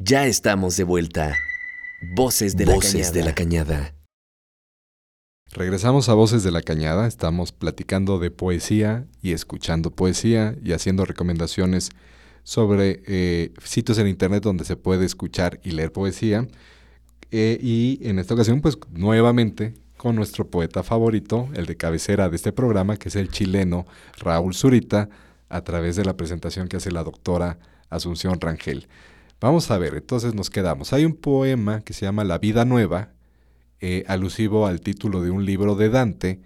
Ya estamos de vuelta. Voces de, la, cañada. de la Cañada. Regresamos a Voces de la Cañada. Estamos platicando de poesía y escuchando poesía y haciendo recomendaciones sobre eh, sitios en internet donde se puede escuchar y leer poesía. Eh, y en esta ocasión, pues nuevamente con nuestro poeta favorito, el de cabecera de este programa, que es el chileno Raúl Zurita, a través de la presentación que hace la doctora Asunción Rangel. Vamos a ver, entonces nos quedamos. Hay un poema que se llama La vida nueva, eh, alusivo al título de un libro de Dante,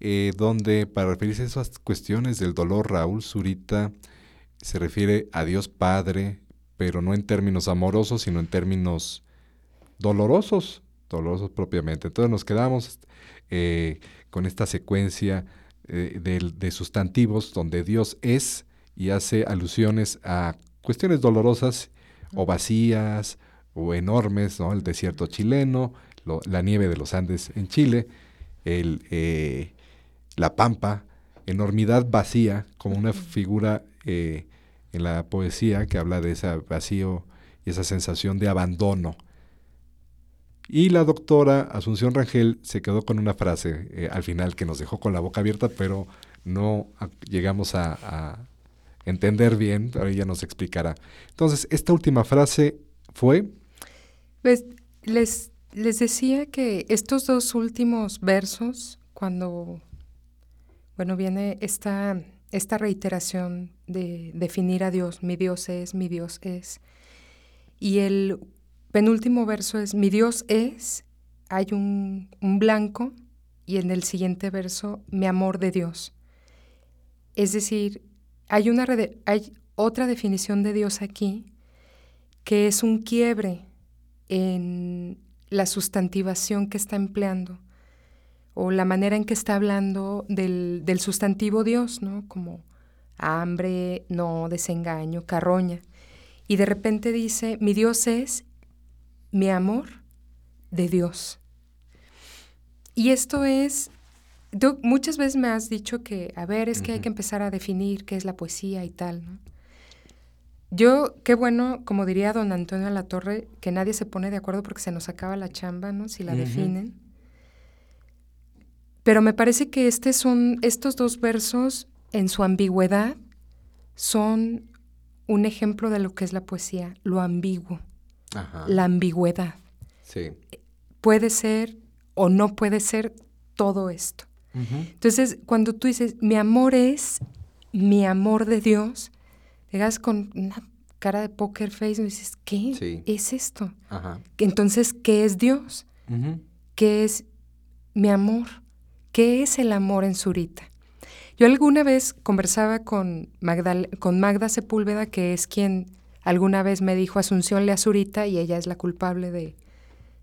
eh, donde para referirse a esas cuestiones del dolor, Raúl Zurita se refiere a Dios Padre, pero no en términos amorosos, sino en términos dolorosos, dolorosos propiamente. Entonces nos quedamos eh, con esta secuencia de, de sustantivos donde Dios es y hace alusiones a cuestiones dolorosas o vacías o enormes, ¿no? El desierto chileno, la nieve de los Andes en Chile, el, eh, la pampa, enormidad vacía, como una figura eh, en la poesía que habla de ese vacío y esa sensación de abandono. Y la doctora Asunción Rangel se quedó con una frase eh, al final que nos dejó con la boca abierta, pero no llegamos a entender bien, ahora ella nos explicará. Entonces, esta última frase fue... Pues les, les decía que estos dos últimos versos, cuando, bueno, viene esta, esta reiteración de definir a Dios, mi Dios es, mi Dios es, y el penúltimo verso es, mi Dios es, hay un, un blanco, y en el siguiente verso, mi amor de Dios. Es decir, hay, una hay otra definición de Dios aquí que es un quiebre en la sustantivación que está empleando o la manera en que está hablando del, del sustantivo Dios, ¿no? Como hambre, no, desengaño, carroña. Y de repente dice, mi Dios es mi amor de Dios. Y esto es Tú muchas veces me has dicho que, a ver, es que hay que empezar a definir qué es la poesía y tal, ¿no? Yo, qué bueno, como diría don Antonio La Torre, que nadie se pone de acuerdo porque se nos acaba la chamba, ¿no? Si la definen. Pero me parece que este son, estos dos versos, en su ambigüedad, son un ejemplo de lo que es la poesía, lo ambiguo, la ambigüedad. Sí. Puede ser o no puede ser todo esto. Entonces, cuando tú dices, mi amor es mi amor de Dios, llegas con una cara de poker face y dices, ¿qué es esto? Entonces, ¿qué es Dios? ¿Qué es mi amor? ¿Qué es el amor en Zurita? Yo alguna vez conversaba con, con Magda Sepúlveda, que es quien alguna vez me dijo Asunción le Zurita y ella es la culpable de,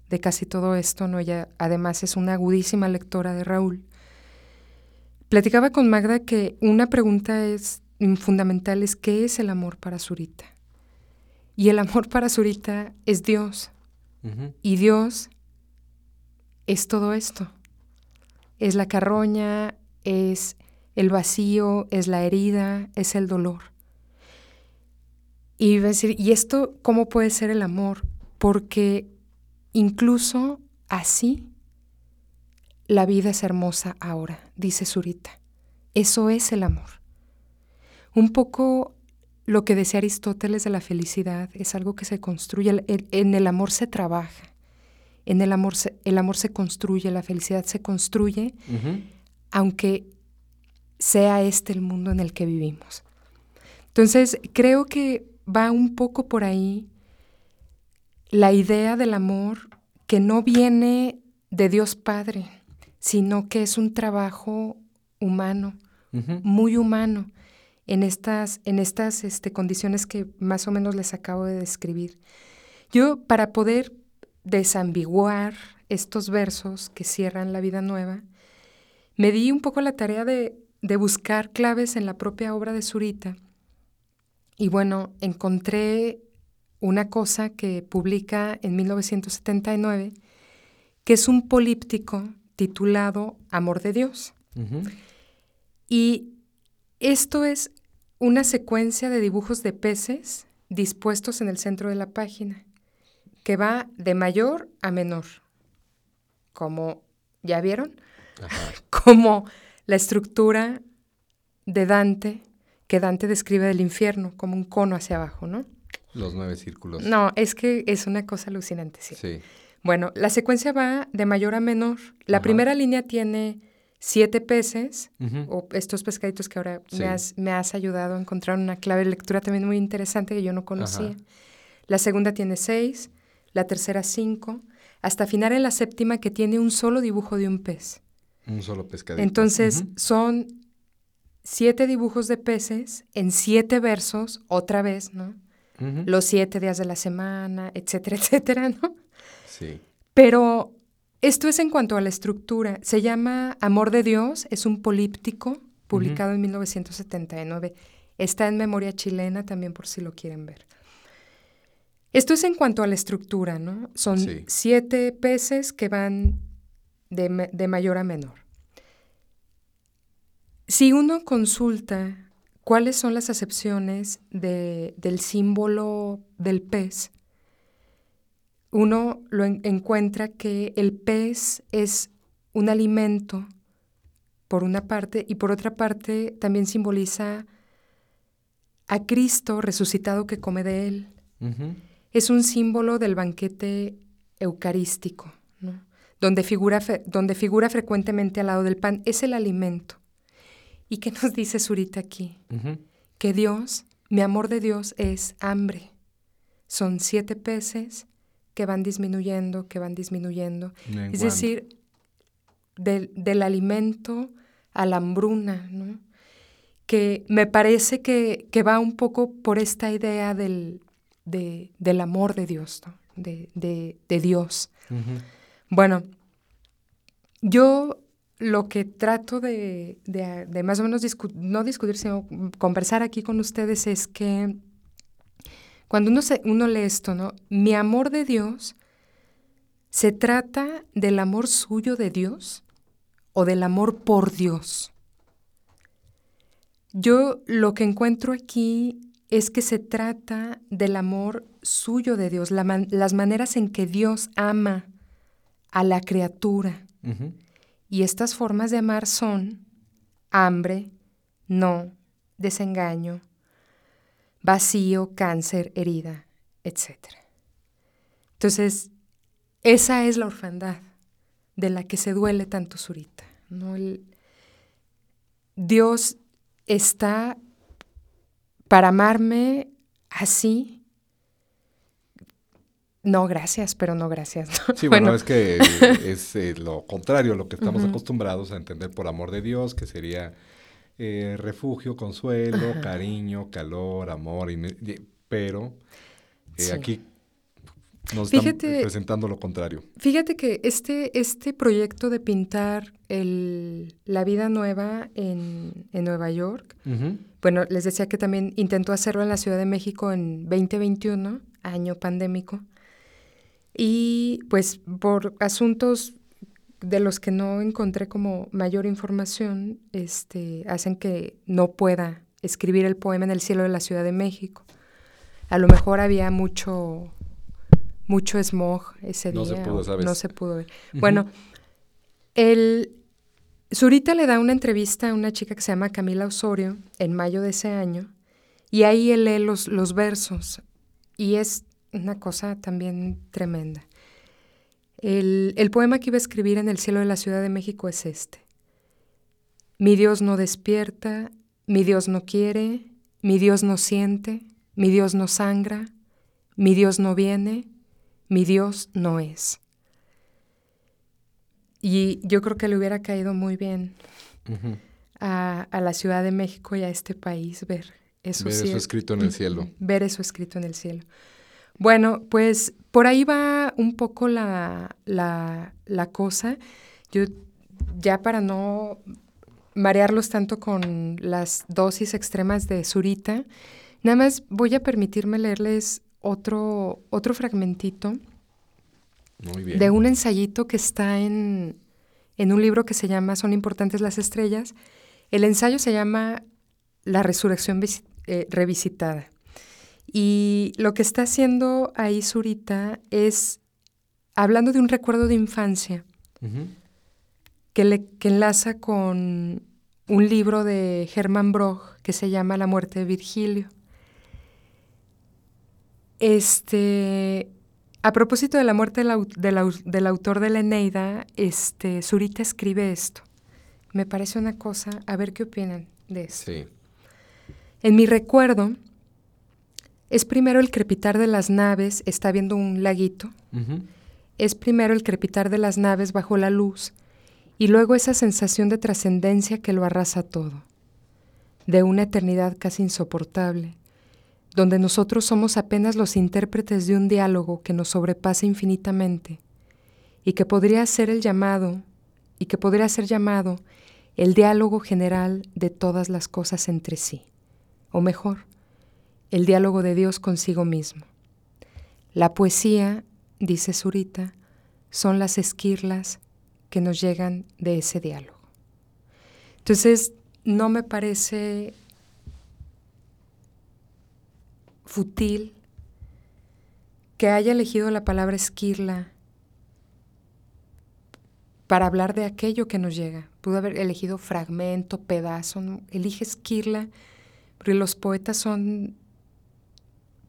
de casi todo esto, ¿no? Ella además es una agudísima lectora de Raúl. Platicaba con Magda que una pregunta es fundamental es ¿qué es el amor para Zurita? Y el amor para Zurita es Dios. Y Dios es todo esto. Es la carroña, es el vacío, es la herida, es el dolor. Y decir, ¿y esto cómo puede ser el amor? Porque incluso así la vida es hermosa ahora, dice Zurita. Eso es el amor. Un poco lo que decía Aristóteles de la felicidad es algo que se construye, en el amor se trabaja, en el amor se, el amor se construye, la felicidad se construye, aunque sea este el mundo en el que vivimos. Entonces, creo que va un poco por ahí la idea del amor que no viene de Dios Padre, sino que es un trabajo humano, muy humano, en estas, en estas este, condiciones que más o menos les acabo de describir. Yo, para poder desambiguar estos versos que cierran la vida nueva, me di un poco la tarea de, de buscar claves en la propia obra de Zurita. Y bueno, encontré una cosa que publica en 1979, que es un políptico titulado Amor de Dios. Y esto es una secuencia de dibujos de peces dispuestos en el centro de la página, que va de mayor a menor, como, ¿ya vieron? como la estructura de Dante, que Dante describe del infierno, como un cono hacia abajo, ¿no? Los nueve círculos. No, es que es una cosa alucinante, sí. Sí. Bueno, la secuencia va de mayor a menor. La Ajá. primera línea tiene siete peces, o estos pescaditos que ahora Sí. me, has, me has ayudado a encontrar una clave de lectura también muy interesante que yo no conocía. Ajá. La segunda tiene seis, la tercera cinco, hasta afinar en la séptima que tiene un solo dibujo de un pez. Un solo pescadito. Entonces son siete dibujos de peces en siete versos, otra vez, ¿no? Los siete días de la semana, etcétera, etcétera, ¿no? Sí. Pero esto es en cuanto a la estructura. Se llama Amor de Dios, es un políptico publicado en 1979. Está en memoria chilena también por si lo quieren ver. Esto es en cuanto a la estructura, ¿no? Son Sí. siete peces que van de, de mayor a menor. Si uno consulta cuáles son las acepciones de- del símbolo del pez, uno lo en- encuentra que el pez es un alimento, por una parte, y por otra parte también simboliza a Cristo resucitado que come de él. Es un símbolo del banquete eucarístico, ¿no? donde, figura, donde figura frecuentemente al lado del pan. Es el alimento. ¿Y qué nos dice Zurita aquí? Que Dios, mi amor de Dios es hambre. Son siete peces que van disminuyendo, que van disminuyendo. Es decir, del, del alimento a la hambruna, ¿no? Que me parece que, que va un poco por esta idea del, de- del amor de Dios, ¿no? De, de- de Dios. Bueno, yo lo que trato de, de- de más o menos discu- no discutir, sino conversar aquí con ustedes es que cuando uno, se, uno lee esto, ¿no? Mi amor de Dios se trata del amor suyo de Dios o del amor por Dios. Yo lo que encuentro aquí es que se trata del amor suyo de Dios, la man- las maneras en que Dios ama a la criatura. Y estas formas de amar son hambre, no, desengaño, vacío, cáncer, herida, etc. Entonces, esa es la orfandad de la que se duele tanto Zurita. ¿no? El- Dios está para amarme así. No, gracias, pero no gracias. ¿no? Sí, bueno, es que es eh, lo contrario a lo que estamos acostumbrados a entender por amor de Dios, que sería eh, refugio, consuelo, Ajá. cariño, calor, amor, y- pero eh, Sí. aquí nos están Fíjate- presentando lo contrario. Fíjate que este, este proyecto de pintar el- la vida nueva en, en Nueva York, bueno, les decía que también intentó hacerlo en la Ciudad de México en 2021, año pandémico, y pues por asuntos de los que no encontré como mayor información, este, hacen que no pueda escribir el poema en el cielo de la Ciudad de México. A lo mejor había mucho, mucho smog ese No se día. pudo, o ¿sabes? No se pudo ver. Bueno, el, Zurita le da una entrevista a una chica que se llama Camila Osorio en mayo de ese año y ahí él lee los, los versos y es una cosa también tremenda. El, el poema que iba a escribir en el cielo de la Ciudad de México es este. Mi Dios no despierta, mi Dios no quiere, mi Dios no siente, mi Dios no sangra, mi Dios no viene, mi Dios no es. Y yo creo que le hubiera caído muy bien a, a la Ciudad de México y a este país ver eso, Ver eso escrito en el cielo. Ver eso escrito en el cielo. Bueno, pues por ahí va un poco la, la, la cosa. Yo ya para no marearlos tanto con las dosis extremas de Zurita, nada más voy a permitirme leerles otro, otro fragmentito Muy bien. de un ensayito que está en, en un libro que se llama Son importantes las estrellas. El ensayo se llama La resurrección eh, revisitada. Y lo que está haciendo ahí Zurita es hablando de un recuerdo de infancia que, le, que enlaza con un libro de Hermann Broch que se llama La muerte de Virgilio. Este, a propósito de la muerte del, autor de la Eneida, este, Zurita escribe esto. Me parece una cosa, a ver qué opinan de eso. En mi recuerdo, es primero el crepitar de las naves, está viendo un laguito, es primero el crepitar de las naves bajo la luz y luego esa sensación de trascendencia que lo arrasa todo, de una eternidad casi insoportable, donde nosotros somos apenas los intérpretes de un diálogo que nos sobrepasa infinitamente y que podría ser el llamado y que podría ser llamado el diálogo general de todas las cosas entre sí, o mejor, el diálogo de Dios consigo mismo. La poesía, dice Zurita, son las esquirlas que nos llegan de ese diálogo. Entonces, no me parece fútil que haya elegido la palabra esquirla para hablar de aquello que nos llega. Pudo haber elegido fragmento, pedazo, elige esquirla, porque los poetas son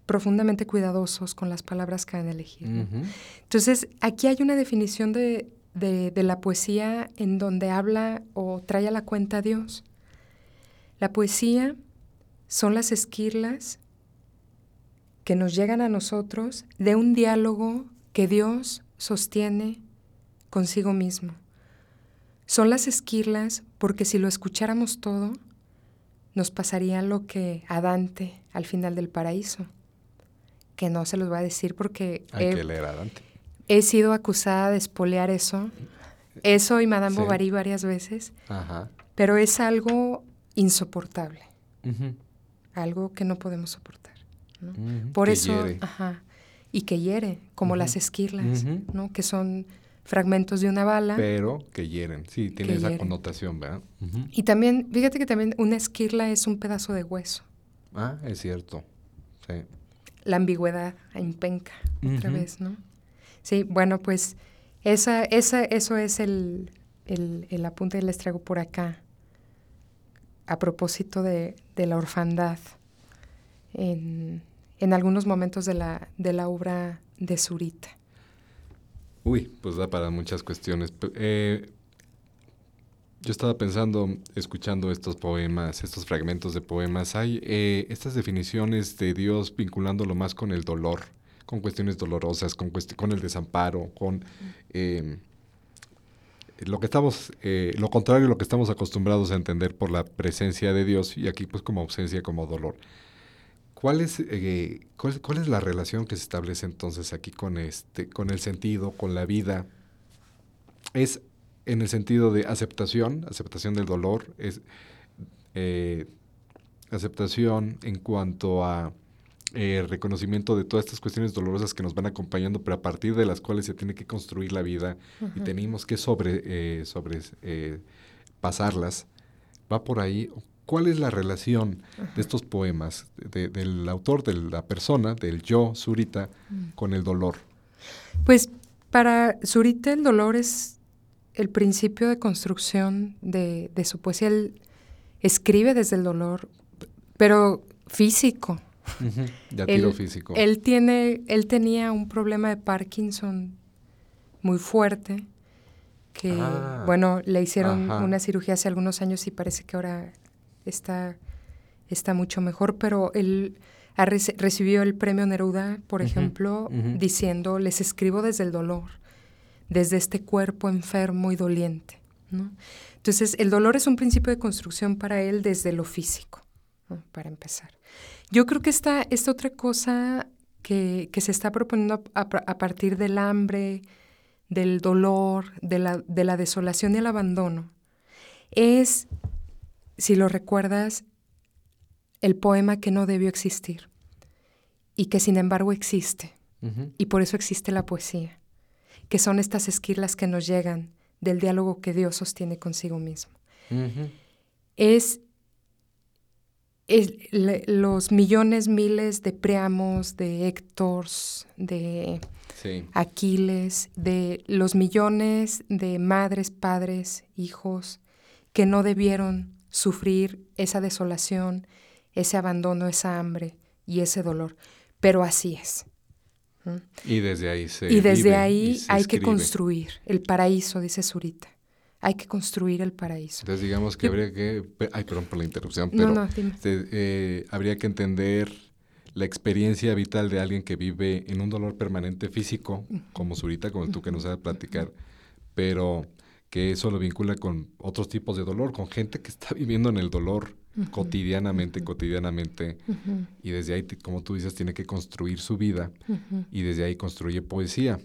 profundamente cuidadosos con las palabras que han elegido. Entonces, aquí hay una definición de, de, la poesía en donde habla o trae a la cuenta a Dios. La poesía son las esquirlas que nos llegan a nosotros de un diálogo que Dios sostiene consigo mismo. Son las esquirlas porque si lo escucháramos todo, nos pasaría lo que a Dante al final del paraíso, que no se los voy a decir porque Hay he, que leer a Dante. he sido acusada de espolear eso, eso y Madame Bovary varias veces, pero es algo insoportable, algo que no podemos soportar. Por eso, ajá, y que hiere, como las esquirlas, ¿no? Que son fragmentos de una bala. Pero que hieren, sí, tiene esa connotación, ¿verdad? Y también, fíjate que también una esquirla es un pedazo de hueso. Ah, es cierto, sí. La ambigüedad, impenca, otra vez, ¿no? Sí, bueno, pues esa, esa, eso es el, el, el apunte que les traigo por acá a propósito de, de la orfandad en, en algunos momentos de la, de la obra de Zurita. Uy, pues da para muchas cuestiones. Eh, yo estaba pensando, escuchando estos poemas, estos fragmentos de poemas, hay eh, estas definiciones de Dios vinculándolo más con el dolor, con cuestiones dolorosas, con, con el desamparo, con eh, lo que estamos, lo contrario a lo que estamos acostumbrados a entender por la presencia de Dios y aquí pues como ausencia, como dolor. ¿Cuál es, eh, cuál, es la relación que se establece entonces aquí con, este, con el sentido, con la vida? ¿Es en el sentido de aceptación, aceptación del dolor? ¿Es eh, aceptación en cuanto a eh, reconocimiento de todas estas cuestiones dolorosas que nos van acompañando, pero a partir de las cuales se tiene que construir la vida y tenemos que sobre, sobre pasarlas? ¿Va por ahí? ¿Cuál es la relación de estos poemas, del autor, de la persona, del yo, Zurita, mm. con el dolor? Pues para Zurita el dolor es el principio de construcción de, su poesía. Él escribe desde el dolor, pero físico. Ya tiro físico. Él, tiene, él tenía un problema de Parkinson muy fuerte, que, ah. bueno, le hicieron una cirugía hace algunos años y parece que ahora está, está mucho mejor, pero él recibió el premio Neruda, por ejemplo, diciendo, les escribo desde el dolor, desde este cuerpo enfermo y doliente. Entonces, el dolor es un principio de construcción para él desde lo físico, para empezar. Yo creo que esta, esta otra cosa que, se está proponiendo a, partir del hambre, del dolor, de la, de la desolación y el abandono, es si lo recuerdas, el poema que no debió existir y que sin embargo existe. Y por eso existe la poesía, que son estas esquirlas que nos llegan del diálogo que Dios sostiene consigo mismo. Es los millones, miles de Priamos, de Héctors, de Aquiles, de los millones de madres, padres, hijos que no debieron sufrir esa desolación, ese abandono, esa hambre y ese dolor. Pero así es. Y desde ahí se Y desde ahí hay que construir el paraíso, dice Zurita. Hay que construir el paraíso. Entonces digamos que habría que... Ay, perdón por la interrupción, pero eh, habría que entender la experiencia vital de alguien que vive en un dolor permanente físico, como Zurita, como tú que nos a platicar, pero que eso lo vincula con otros tipos de dolor, con gente que está viviendo en el dolor cotidianamente, cotidianamente, y desde ahí, como tú dices, tiene que construir su vida. Y desde ahí construye poesía.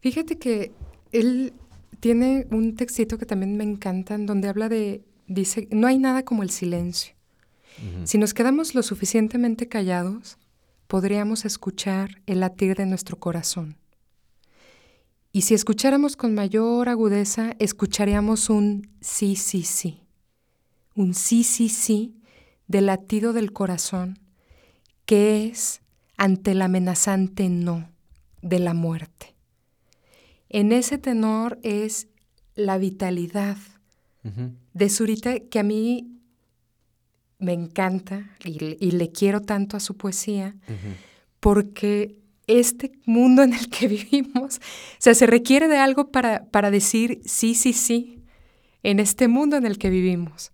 Fíjate que él tiene un textito que también me encanta, en donde habla de, dice, no hay nada como el silencio. Si nos quedamos lo suficientemente callados, podríamos escuchar el latir de nuestro corazón. Y si escucháramos con mayor agudeza, escucharíamos un sí, sí, sí un sí, sí, sí del latido del corazón, que es ante el amenazante no de la muerte. En ese tenor es la vitalidad de Zurita que a mí me encanta y, le quiero tanto a su poesía, porque este mundo en el que vivimos, o sea, se requiere de algo para, para decir sí, sí, sí, en este mundo en el que vivimos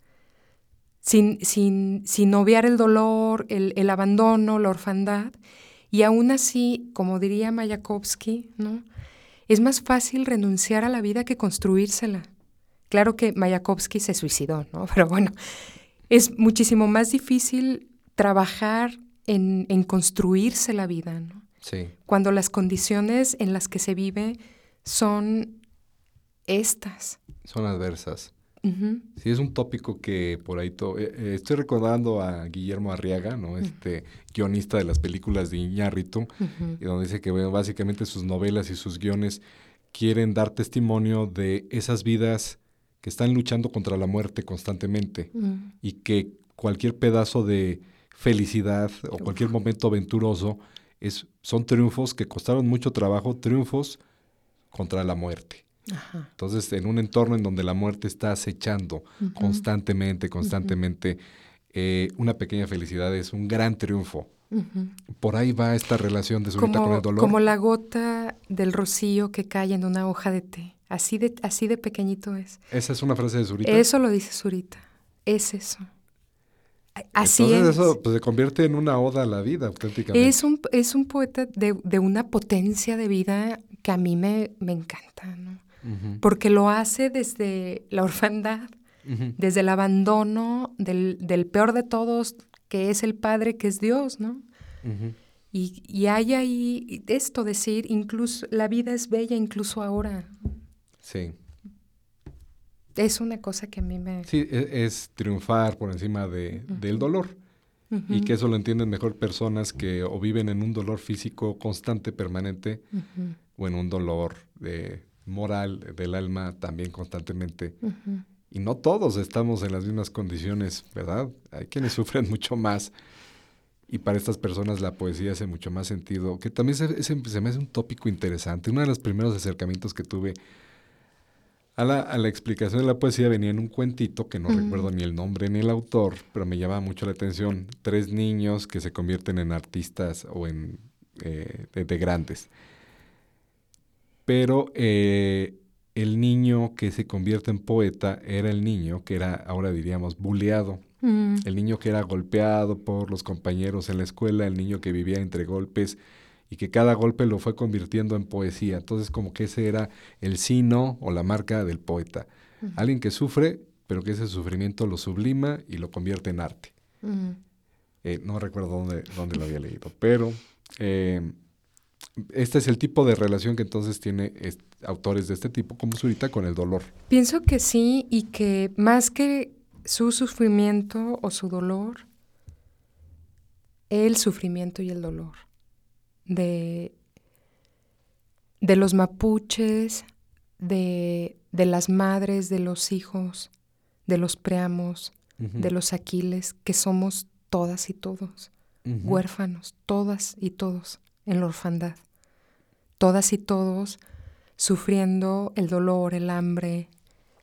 sin, sin, sin obviar el dolor, el, el, abandono, la orfandad. Y aún así, como diría Mayakovsky, ¿no? es más fácil renunciar a la vida que construírsela. Claro que Mayakovsky se suicidó, ¿no? pero bueno, es muchísimo más difícil trabajar en, en construirse la vida, ¿no? Sí. Cuando las condiciones en las que se vive son estas. Son adversas. Sí, es un tópico que por ahí... Eh, eh, estoy recordando a Guillermo Arriaga, ¿no? Este guionista de las películas de Iñárritu, y donde dice que bueno, básicamente sus novelas y sus guiones quieren dar testimonio de esas vidas que están luchando contra la muerte constantemente y que cualquier pedazo de felicidad o cualquier momento aventuroso es, son triunfos que costaron mucho trabajo, triunfos contra la muerte. Entonces, en un entorno en donde la muerte está acechando constantemente, constantemente, eh, una pequeña felicidad es un gran triunfo. Por ahí va esta relación de Zurita con el dolor. Como la gota del rocío que cae en una hoja de té. Así de, así de pequeñito es. Esa es una frase de Zurita. Eso lo dice Zurita. Es eso. Así Entonces eso pues, se convierte en una oda a la vida, auténticamente. Es un, es un poeta de, de una potencia de vida que a mí me, me encanta, ¿no? Porque lo hace desde la orfandad, desde el abandono del, peor de todos, que es el Padre, que es Dios, ¿no? y, y, hay ahí esto, decir, incluso la vida es bella incluso ahora. Sí. Es una cosa que a mí me... Sí, e, es, triunfar por encima de, del dolor. Y que eso lo entienden mejor personas que o viven en un dolor físico constante, permanente, o en un dolor de moral del alma también constantemente. Y no todos estamos en las mismas condiciones, ¿verdad? Hay quienes sufren mucho más. Y para estas personas la poesía hace mucho más sentido, que también se, se, me hace un tópico interesante. Uno de los primeros acercamientos que tuve a la, a la explicación de la poesía venía en un cuentito, que no recuerdo ni el nombre ni el autor, pero me llamaba mucho la atención. Tres niños que se convierten en artistas o en eh, de grandes pero eh, el niño que se convierte en poeta era el niño que era, ahora diríamos, buleado. Mm. El niño que era golpeado por los compañeros en la escuela, el niño que vivía entre golpes y que cada golpe lo fue convirtiendo en poesía. Entonces como que ese era el sino o la marca del poeta. Alguien que sufre, pero que ese sufrimiento lo sublima y lo convierte en arte. Eh, no recuerdo dónde, dónde lo había leído, pero eh, este es el tipo de relación que entonces tiene autores de este tipo como Zurita con el dolor. Pienso que sí y que más que su sufrimiento o su dolor, el sufrimiento y el dolor de, de los mapuches, de, de, las madres, de los hijos, de los preamos, de los aquiles, que somos todas y todos, huérfanos, todas y todos en la orfandad, todas y todos sufriendo el dolor, el hambre,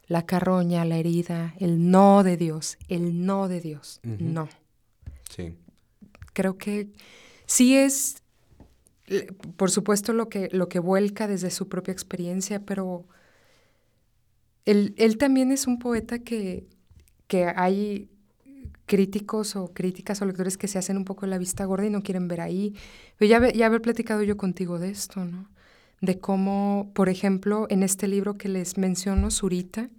la carroña, la herida, el no de Dios, el no de Dios, no. Sí. Creo que sí es, por supuesto, lo que, lo que vuelca desde su propia experiencia, pero él, él también es un poeta que, que hay críticos o críticas o lectores que se hacen un poco la vista gorda y no quieren ver ahí. Pero ya, ya haber platicado yo contigo de esto, ¿no? De cómo, por ejemplo, en este libro que les menciono, Zurita,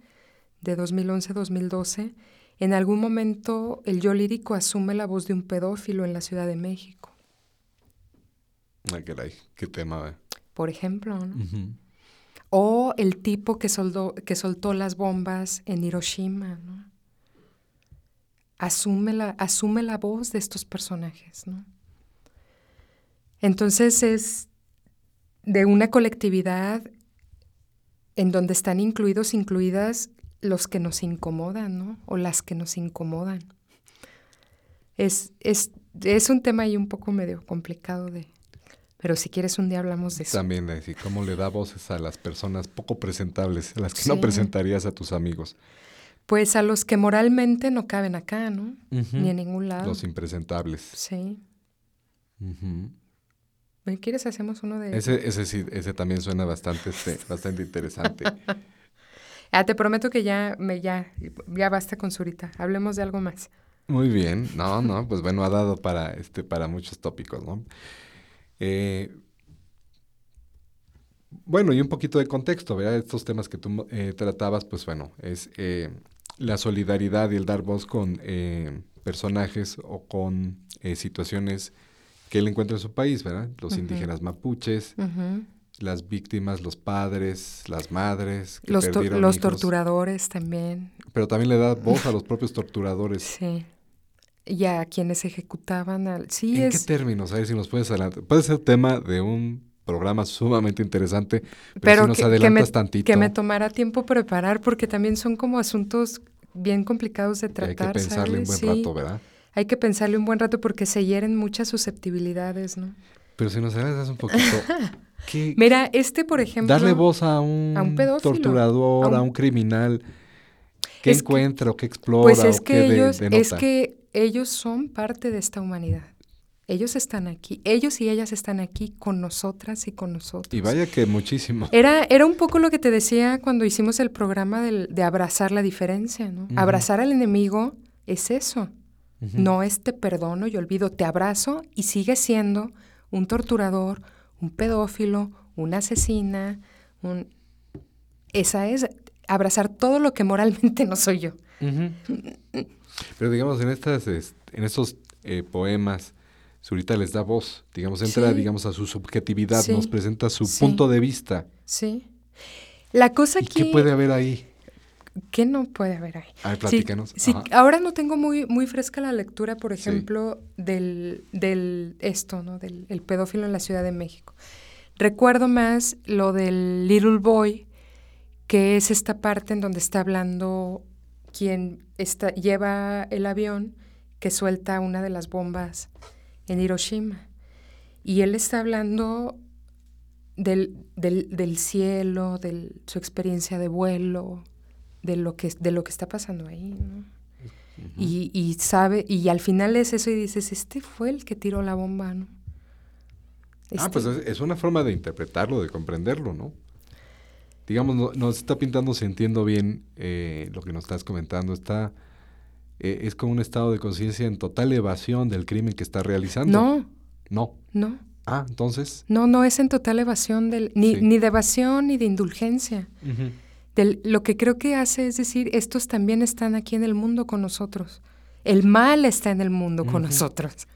de 2011-2012, en algún momento el yo lírico asume la voz de un pedófilo en la Ciudad de México. Ay, caray, qué tema. Eh. Por ejemplo, ¿no? O el tipo que, que soltó las bombas en Hiroshima, ¿no? Asume la, asume la voz de estos personajes. ¿no? Entonces es de una colectividad en donde están incluidos, incluidas los que nos incomodan, ¿no? O las que nos incomodan. Es, es, es un tema ahí un poco medio complicado de... Pero si quieres un día hablamos de eso. También, de cómo le da voces a las personas poco presentables, a las que no presentarías a tus amigos. Pues a los que moralmente no caben acá, ¿no? Ni en ningún lado. Los impresentables. Sí. ¿Quieres hacemos uno de ese? Ese sí, ese también suena bastante, este, bastante interesante. ah, te prometo que ya me ya, ya basta con Zurita. Hablemos de algo más. Muy bien. No, no, pues bueno, ha dado para este, para muchos tópicos, ¿no? Eh, bueno, y un poquito de contexto, ¿verdad? Estos temas que tú eh, tratabas, pues bueno, es eh, la solidaridad y el dar voz con eh, personajes o con eh, situaciones que él encuentra en su país, ¿verdad? Los indígenas mapuches, las víctimas, los padres, las madres. Que los, los torturadores también. Pero también le da voz a los propios torturadores. Sí. Y a quienes ejecutaban al... Sí, ¿En qué términos? A ver si nos puedes adelantar. Puede ser tema de un programa sumamente interesante, pero, si nos adelantas tantito. Que me tomará tiempo preparar porque también son como asuntos bien complicados de tratar. hay que pensarle un buen rato, ¿verdad? Hay que pensarle un buen rato porque se hieren muchas susceptibilidades, ¿no? Pero si nos adelantas un poquito... Mira, este, por ejemplo... Darle voz a un, torturador, a un, criminal... ¿Qué encuentra o qué explora pues es o que qué ellos, Es que ellos son parte de esta humanidad. Ellos están aquí, ellos y ellas están aquí con nosotras y con nosotros. Y vaya que muchísimo. Era, era un poco lo que te decía cuando hicimos el programa de abrazar la diferencia, ¿no? Abrazar al enemigo es eso. No es te perdono y olvido, te abrazo y sigue siendo un torturador, un pedófilo, una asesina, un... Esa es abrazar todo lo que moralmente no soy yo. Pero digamos, en, estas, en estos eh, poemas Zurita les da voz, digamos, entra, digamos, a su subjetividad, nos presenta su punto de vista. Sí. La cosa ¿Y ¿Qué puede haber ahí? ¿Qué no puede haber ahí? A ver, platícanos. Sí, ahora no tengo muy, muy fresca la lectura, por ejemplo, del, del esto, ¿no? Del el pedófilo en la Ciudad de México. Recuerdo más lo del Little Boy, que es esta parte en donde está hablando quien está, lleva el avión que suelta una de las bombas en Hiroshima. Y él está hablando del, del, cielo, de su experiencia de vuelo, de lo que, de lo que está pasando ahí. y, y, sabe, y al final es eso y dices, este fue el que tiró la bomba, ¿no? Ah, pues este es, una forma de interpretarlo, de comprenderlo, ¿no? Digamos, nos está pintando, si entiendo bien eh, lo que nos estás comentando, está eh, es como un estado de conciencia en total evasión del crimen que está realizando. No. No. No. Ah, entonces. No, no es en total evasión del, ni, ni de evasión ni de indulgencia. del, lo que creo que hace es decir, estos también están aquí en el mundo con nosotros. El mal está en el mundo con nosotros.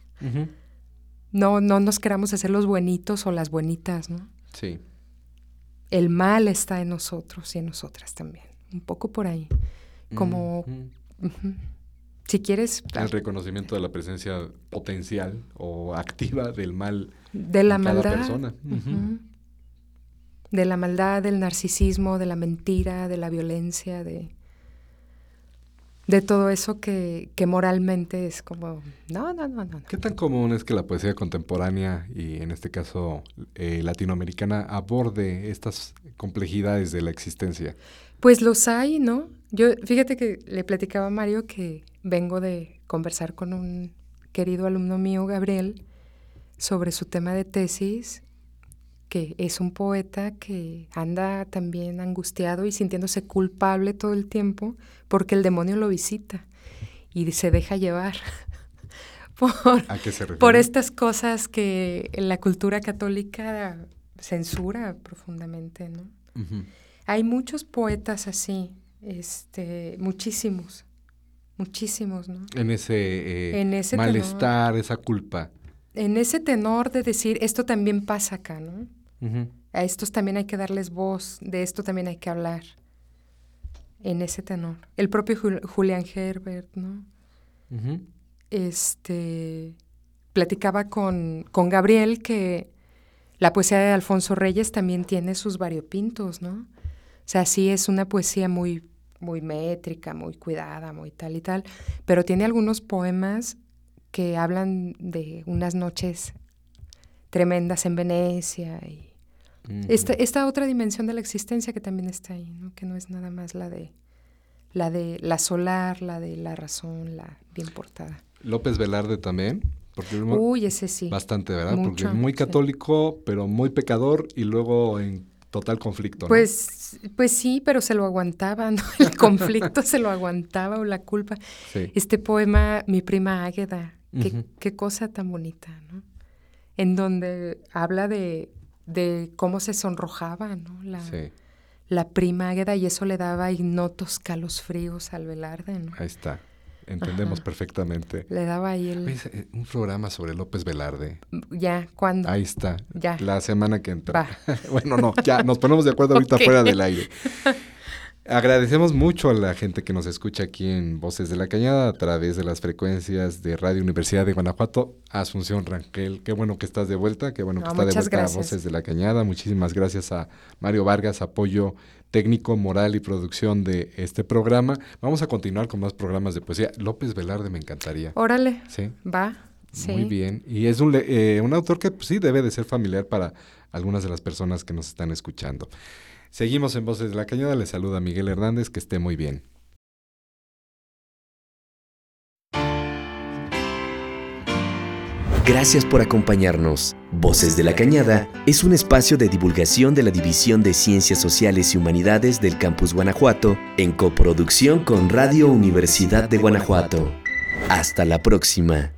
No, no nos queramos hacer los buenitos o las buenitas, ¿no? Sí. El mal está en nosotros y en nosotras también. Un poco por ahí. Como. Si quieres... El reconocimiento de la presencia potencial o activa del mal de la en maldad, cada persona. De la maldad, del narcisismo, de la mentira, de la violencia, de... de todo eso que, que, moralmente es como, no, no, no, no. ¿Qué tan común es que la poesía contemporánea y en este caso eh, latinoamericana aborde estas complejidades de la existencia? Pues los hay, ¿no? Yo, fíjate que le platicaba a Mario que vengo de conversar con un querido alumno mío, Gabriel, sobre su tema de tesis que es un poeta que anda también angustiado y sintiéndose culpable todo el tiempo porque el demonio lo visita y se deja llevar por, por estas cosas que la cultura católica censura profundamente, ¿no? Hay muchos poetas así, este, muchísimos, muchísimos, ¿no? En ese, eh, en ese malestar, esa culpa. En ese tenor de decir, esto también pasa acá, ¿no? A estos también hay que darles voz, de esto también hay que hablar. En ese tenor. El propio Julián Herbert, ¿no? Este platicaba con, con Gabriel que la poesía de Alfonso Reyes también tiene sus variopintos, ¿no? O sea, sí es una poesía muy, muy métrica, muy cuidada, muy tal y tal, pero tiene algunos poemas que hablan de unas noches tremendas en Venecia y esta, otra dimensión de la existencia que también está ahí, ¿no? que no es nada más la de la de la solar, la de la razón, la bien portada. López Velarde también. Porque Uy, ese sí. Bastante, ¿verdad? porque muy católico, pero muy pecador y luego en total conflicto. Pues, pues sí, pero se lo aguantaba, ¿no? El conflicto se lo aguantaba o la culpa. Este poema, Mi prima Águeda, qué, qué cosa tan bonita, ¿no? En donde habla de de cómo se sonrojaba, ¿no? La, la prima Águeda y eso le daba ignotos fríos al Velarde, ¿no? Ahí está. Entendemos perfectamente. Le daba ahí el... Eh, un programa sobre López Velarde. Ya, ¿cuándo? Ahí está. Ya. La semana que entra. bueno, no, ya, nos ponemos de acuerdo ahorita fuera del aire. Agradecemos mucho a la gente que nos escucha aquí en Voces de la Cañada a través de las frecuencias de Radio Universidad de Guanajuato. Asunción Rangel, qué bueno que estás de vuelta, qué bueno que estás de vuelta a Voces de la Cañada. Muchísimas gracias a Mario Vargas, apoyo técnico, moral y producción de este programa. Vamos a continuar con más programas de poesía. López Velarde me encantaría. Órale. Sí. Va. Muy bien. Y es un, eh, un autor que pues, sí debe de ser familiar para algunas de las personas que nos están escuchando. Seguimos en Voces de la Cañada. Le saluda Miguel Hernández. Que esté muy bien. Gracias por acompañarnos. Voces de la Cañada es un espacio de divulgación de la División de Ciencias Sociales y Humanidades del Campus Guanajuato en coproducción con Radio Universidad de Guanajuato. Hasta la próxima.